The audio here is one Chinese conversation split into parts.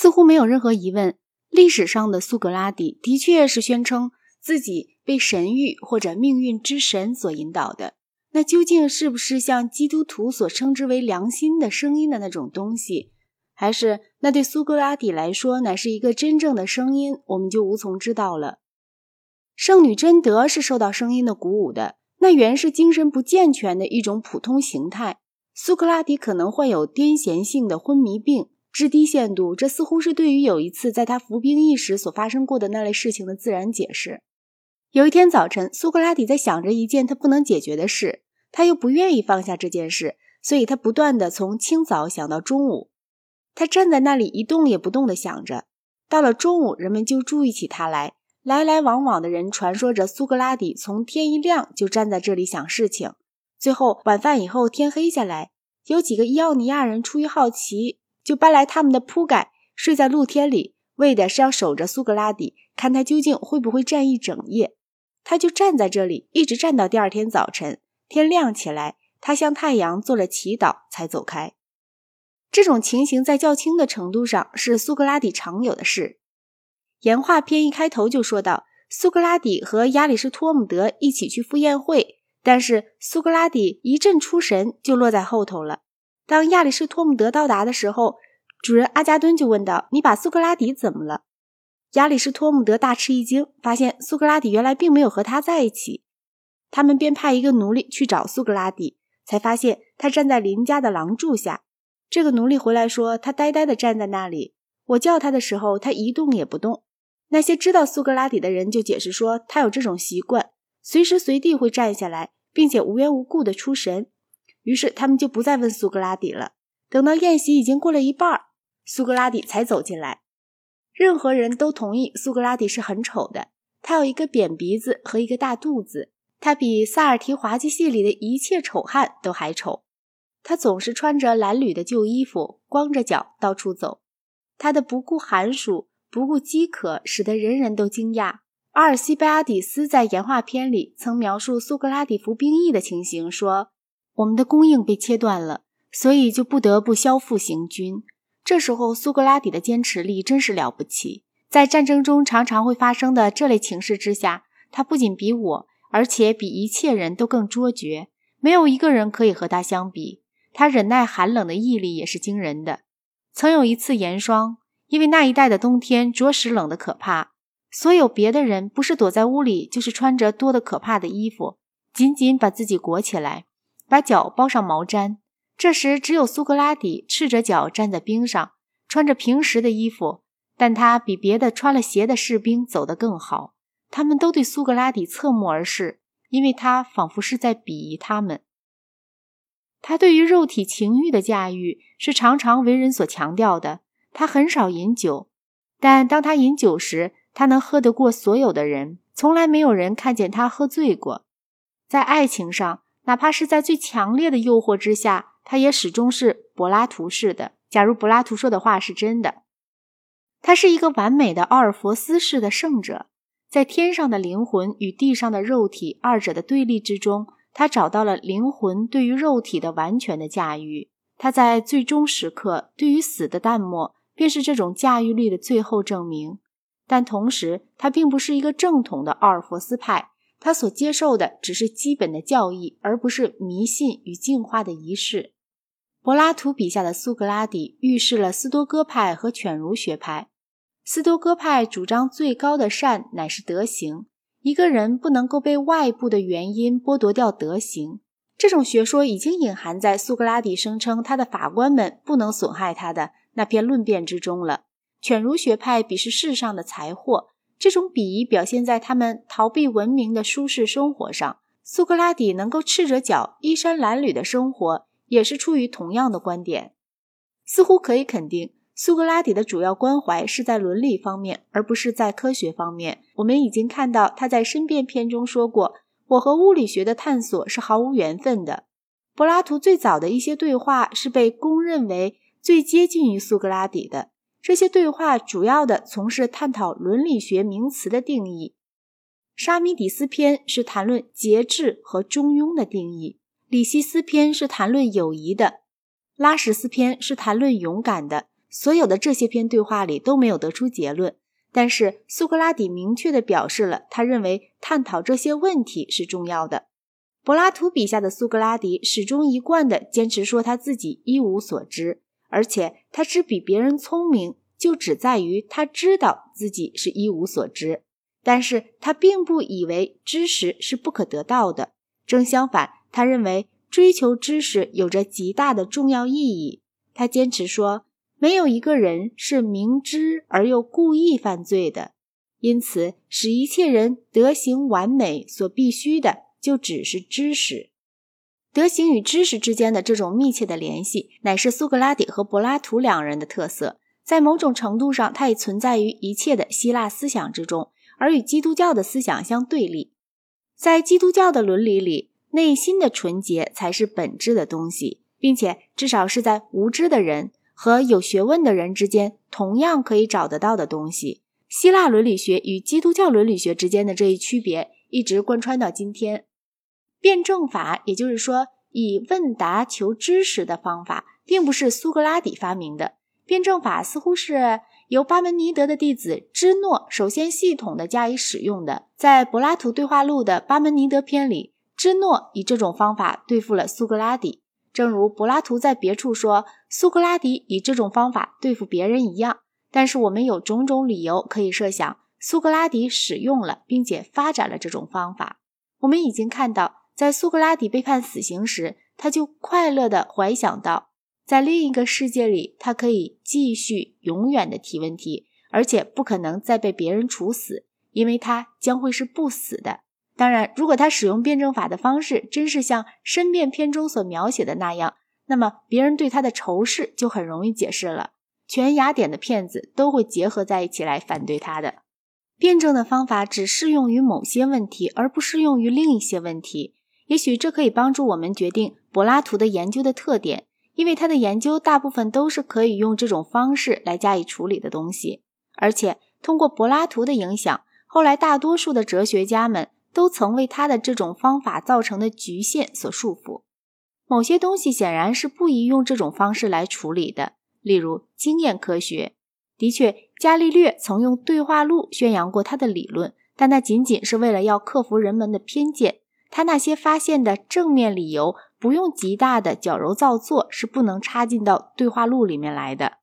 似乎没有任何疑问，历史上的苏格拉底的确是宣称自己被神谕或者命运之神所引导的。那究竟是不是像基督徒所称之为良心的声音的那种东西，还是那对苏格拉底来说乃是一个真正的声音，我们就无从知道了。圣女贞德是受到声音的鼓舞的，那原是精神不健全的一种普通形态。苏格拉底可能患有癫痫性的昏迷病，至低限度，这似乎是对于有一次在他服兵役时所发生过的那类事情的自然解释。有一天早晨，苏格拉底在想着一件他不能解决的事，他又不愿意放下这件事，所以他不断的从清早想到中午。他站在那里一动也不动的想着。到了中午，人们就注意起他来。来来往往的人传说着，苏格拉底从天一亮就站在这里想事情。最后晚饭以后，天黑下来，有几个伊奥尼亚人出于好奇，就搬来他们的铺盖，睡在露天里，为的是要守着苏格拉底，看他究竟会不会站一整夜。他就站在这里，一直站到第二天早晨，天亮起来，他向太阳做了祈祷，才走开。这种情形在较轻的程度上是苏格拉底常有的事。言话篇一开头就说到，苏格拉底和亚里士托姆德一起去赴宴会，但是苏格拉底一阵出神，就落在后头了。当亚里士托姆德到达的时候，主人阿加敦就问道：“你把苏格拉底怎么了？”亚里士托姆德大吃一惊，发现苏格拉底原来并没有和他在一起。他们便派一个奴隶去找苏格拉底，才发现他站在邻家的廊柱下。这个奴隶回来说，他呆呆地站在那里，我叫他的时候，他一动也不动。那些知道苏格拉底的人就解释说，他有这种习惯，随时随地会站下来，并且无缘无故的出神。于是他们就不再问苏格拉底了。等到宴席已经过了一半，苏格拉底才走进来。任何人都同意苏格拉底是很丑的，他有一个扁鼻子和一个大肚子，他比萨尔提滑稽戏里的一切丑汉都还丑。他总是穿着褴褛的旧衣服，光着脚到处走。他的不顾寒暑。不顾饥渴，使得人人都惊讶。阿尔西贝阿底斯在言话篇里曾描述苏格拉底服兵役的情形，说：“我们的供应被切断了，所以就不得不消腹行军。”这时候，苏格拉底的坚持力真是了不起。在战争中常常会发生的这类情势之下，他不仅比我，而且比一切人都更卓绝，没有一个人可以和他相比。他忍耐寒冷的毅力也是惊人的。曾有一次严霜。因为那一带的冬天着实冷得可怕，所有别的人不是躲在屋里，就是穿着多得可怕的衣服，紧紧把自己裹起来，把脚包上毛毡。这时，只有苏格拉底赤着脚站在冰上，穿着平时的衣服，但他比别的穿了鞋的士兵走得更好。他们都对苏格拉底侧目而视，因为他仿佛是在鄙夷他们。他对于肉体情欲的驾驭是常常为人所强调的。他很少饮酒，但当他饮酒时，他能喝得过所有的人。从来没有人看见他喝醉过。在爱情上，哪怕是在最强烈的诱惑之下，他也始终是柏拉图式的。假如柏拉图说的话是真的，他是一个完美的奥尔弗斯式的圣者。在天上的灵魂与地上的肉体二者的对立之中，他找到了灵魂对于肉体的完全的驾驭。他在最终时刻对于死的淡漠。便是这种驾驭力的最后证明，但同时他并不是一个正统的奥尔弗斯派，他所接受的只是基本的教义，而不是迷信与净化的仪式。柏拉图笔下的苏格拉底预示了斯多哥派和犬儒学派。斯多哥派主张最高的善乃是德行，一个人不能够被外部的原因剥夺掉德行。这种学说已经隐含在苏格拉底声称他的法官们不能损害他的。那篇论辩之中了。犬儒学派鄙视世上的财货，这种鄙夷表现在他们逃避文明的舒适生活上。苏格拉底能够赤着脚、衣衫褴褛的生活，也是出于同样的观点。似乎可以肯定，苏格拉底的主要关怀是在伦理方面，而不是在科学方面。我们已经看到他在申辩篇中说过：“我和物理学的探索是毫无缘分的。”柏拉图最早的一些对话是被公认为。最接近于苏格拉底的这些对话，主要的从事探讨伦理学名词的定义。沙弥底斯篇是谈论节制和中庸的定义，里希斯篇是谈论友谊的，拉什斯篇是谈论勇敢的，所有的这些篇对话里都没有得出结论。但是苏格拉底明确地表示了，他认为探讨这些问题是重要的。柏拉图笔下的苏格拉底始终一贯地坚持说他自己一无所知，而且他只比别人聪明，就只在于他知道自己是一无所知。但是他并不以为知识是不可得到的，正相反，他认为追求知识有着极大的重要意义。他坚持说。没有一个人是明知而又故意犯罪的，因此使一切人德行完美所必须的就只是知识。德行与知识之间的这种密切的联系，乃是苏格拉底和柏拉图两人的特色。在某种程度上，它也存在于一切的希腊思想之中，而与基督教的思想相对立。在基督教的伦理里，内心的纯洁才是本质的东西，并且至少是在无知的人。和有学问的人之间同样可以找得到的东西。希腊伦理学与基督教伦理学之间的这一区别一直贯穿到今天。辩证法，也就是说以问答求知识的方法，并不是苏格拉底发明的。辩证法似乎是由巴门尼德的弟子芝诺首先系统的加以使用的。在柏拉图对话录的巴门尼德篇里，芝诺以这种方法对付了苏格拉底。正如柏拉图在别处说，苏格拉底以这种方法对付别人一样。但是我们有种种理由可以设想，苏格拉底使用了并且发展了这种方法。我们已经看到，在苏格拉底被判死刑时，他就快乐地怀想到，在另一个世界里，他可以继续永远的提问题，而且不可能再被别人处死，因为他将会是不死的。当然，如果他使用辩证法的方式真是像申辩篇中所描写的那样，那么别人对他的仇视就很容易解释了。全雅典的骗子都会结合在一起来反对他的。辩证的方法只适用于某些问题，而不适用于另一些问题。也许这可以帮助我们决定柏拉图的研究的特点，因为他的研究大部分都是可以用这种方式来加以处理的东西。而且通过柏拉图的影响，后来大多数的哲学家们。都曾为他的这种方法造成的局限所束缚。某些东西显然是不宜用这种方式来处理的，例如经验科学。的确，伽利略曾用对话录宣扬过他的理论，但那仅仅是为了要克服人们的偏见。他那些发现的正面理由，不用极大的矫揉造作，是不能插进到对话录里面来的。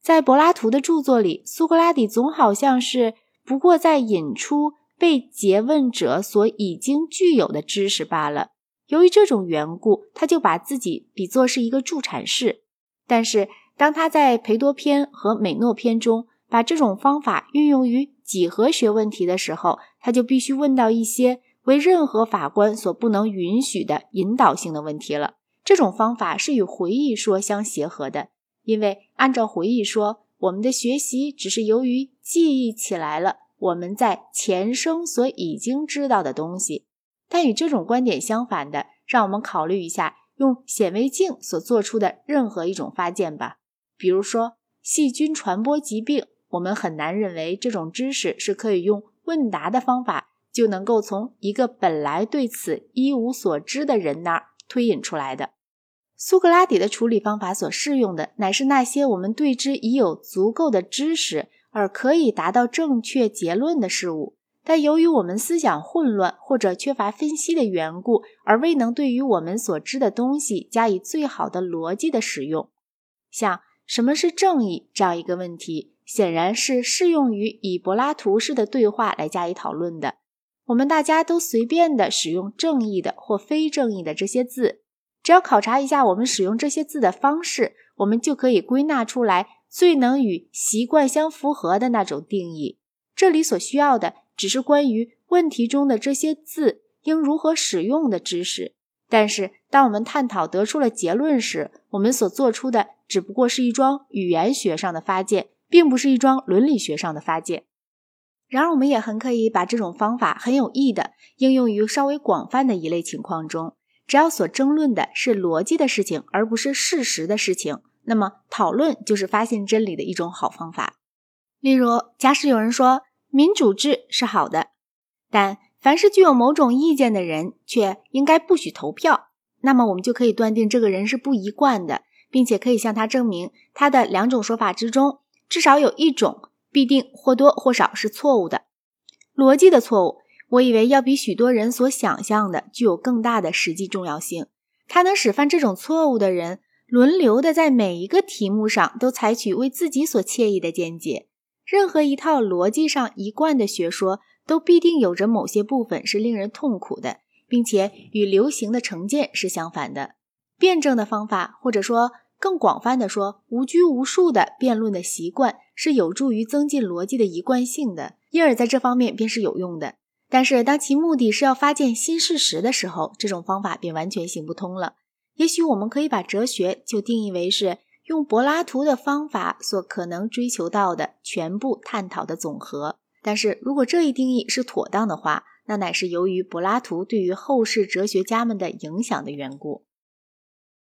在柏拉图的著作里，苏格拉底总好像是不过在引出。被诘问者所已经具有的知识罢了。由于这种缘故，他就把自己比作是一个助产士。但是，当他在培多篇和美诺篇中把这种方法运用于几何学问题的时候，他就必须问到一些为任何法官所不能允许的引导性的问题了。这种方法是与回忆说相协和的，因为按照回忆说，我们的学习只是由于记忆起来了。我们在前生所已经知道的东西，但与这种观点相反的，让我们考虑一下用显微镜所做出的任何一种发现吧。比如说，细菌传播疾病，我们很难认为这种知识是可以用问答的方法就能够从一个本来对此一无所知的人那儿推引出来的。苏格拉底的处理方法所适用的，乃是那些我们对之已有足够的知识。而可以达到正确结论的事物，但由于我们思想混乱或者缺乏分析的缘故，而未能对于我们所知的东西加以最好的逻辑的使用。像什么是正义这样一个问题，显然是适用于以柏拉图式的对话来加以讨论的。我们大家都随便的使用正义的或非正义的这些字，只要考察一下我们使用这些字的方式，我们就可以归纳出来。最能与习惯相符合的那种定义。这里所需要的只是关于问题中的这些字应如何使用的知识。但是，当我们探讨得出了结论时，我们所做出的只不过是一桩语言学上的发现，并不是一桩伦理学上的发现。然而，我们也很可以把这种方法很有益的应用于稍微广泛的一类情况中。只要所争论的是逻辑的事情，而不是事实的事情。那么，讨论就是发现真理的一种好方法。例如，假使有人说民主制是好的，但凡是具有某种意见的人却应该不许投票，那么我们就可以断定这个人是不一贯的，并且可以向他证明他的两种说法之中至少有一种必定或多或少是错误的。逻辑的错误，我以为要比许多人所想象的具有更大的实际重要性。它能使犯这种错误的人轮流的在每一个题目上都采取为自己所惬意的见解。任何一套逻辑上一贯的学说，都必定有着某些部分是令人痛苦的，并且与流行的成见是相反的。辩证的方法，或者说更广泛的说，无拘无束的辩论的习惯，是有助于增进逻辑的一贯性的，因而在这方面便是有用的。但是，当其目的是要发现新事实的时候，这种方法便完全行不通了。也许我们可以把哲学就定义为是。用柏拉图的方法所可能追求到的全部探讨的总和，但是如果这一定义是妥当的话，那乃是由于柏拉图对于后世哲学家们的影响的缘故。